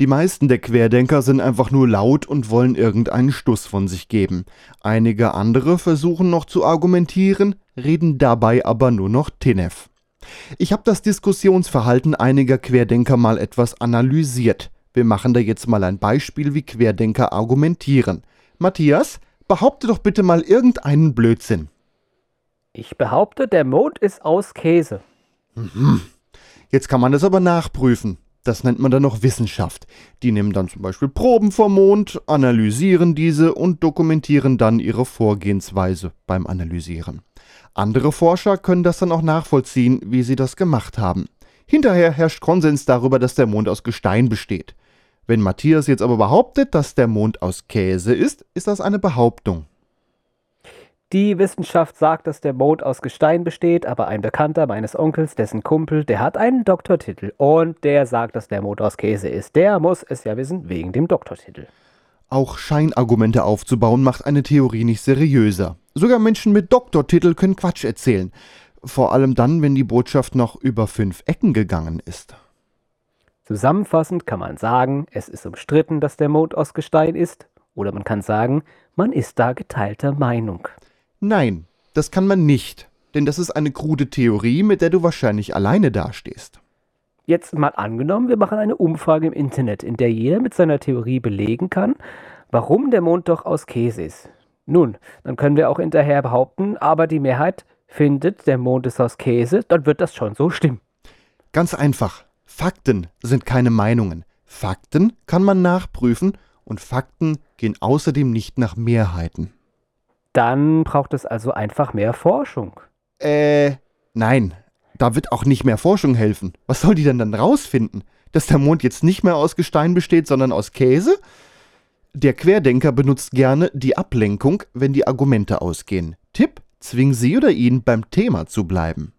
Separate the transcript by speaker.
Speaker 1: Die meisten der Querdenker sind einfach nur laut und wollen irgendeinen Stuss von sich geben. Einige andere versuchen noch zu argumentieren, reden dabei aber nur noch Tinef. Ich habe das Diskussionsverhalten einiger Querdenker mal etwas analysiert. Wir machen da jetzt mal ein Beispiel, wie Querdenker argumentieren. Matthias, behaupte doch bitte mal irgendeinen Blödsinn.
Speaker 2: Ich behaupte, der Mond ist aus Käse.
Speaker 1: Mhm. Jetzt kann man das aber nachprüfen. Das nennt man dann noch Wissenschaft. Die nehmen dann zum Beispiel Proben vom Mond, analysieren diese und dokumentieren dann ihre Vorgehensweise beim Analysieren. Andere Forscher können das dann auch nachvollziehen, wie sie das gemacht haben. Hinterher herrscht Konsens darüber, dass der Mond aus Gestein besteht. Wenn Matthias jetzt aber behauptet, dass der Mond aus Käse ist, ist das eine Behauptung.
Speaker 2: Die Wissenschaft sagt, dass der Mond aus Gestein besteht, aber ein Bekannter meines Onkels, dessen Kumpel, der hat einen Doktortitel und der sagt, dass der Mond aus Käse ist. Der muss es ja wissen wegen dem Doktortitel.
Speaker 1: Auch Scheinargumente aufzubauen macht eine Theorie nicht seriöser. Sogar Menschen mit Doktortitel können Quatsch erzählen. Vor allem dann, wenn die Botschaft noch über fünf Ecken gegangen ist.
Speaker 2: Zusammenfassend kann man sagen, es ist umstritten, dass der Mond aus Gestein ist. Oder man kann sagen, man ist da geteilter Meinung.
Speaker 1: Nein, das kann man nicht, denn das ist eine krude Theorie, mit der du wahrscheinlich alleine dastehst.
Speaker 2: Jetzt mal angenommen, wir machen eine Umfrage im Internet, in der jeder mit seiner Theorie belegen kann, warum der Mond doch aus Käse ist. Nun, dann können wir auch hinterher behaupten, aber die Mehrheit findet, der Mond ist aus Käse, dann wird das schon so stimmen.
Speaker 1: Ganz einfach. Fakten sind keine Meinungen. Fakten kann man nachprüfen und Fakten gehen außerdem nicht nach Mehrheiten.
Speaker 2: Dann braucht es also einfach mehr Forschung.
Speaker 1: Äh, nein. Da wird auch nicht mehr Forschung helfen. Was soll die denn dann rausfinden? Dass der Mond jetzt nicht mehr aus Gestein besteht, sondern aus Käse? Der Querdenker benutzt gerne die Ablenkung, wenn die Argumente ausgehen. Tipp, zwing sie oder ihn beim Thema zu bleiben.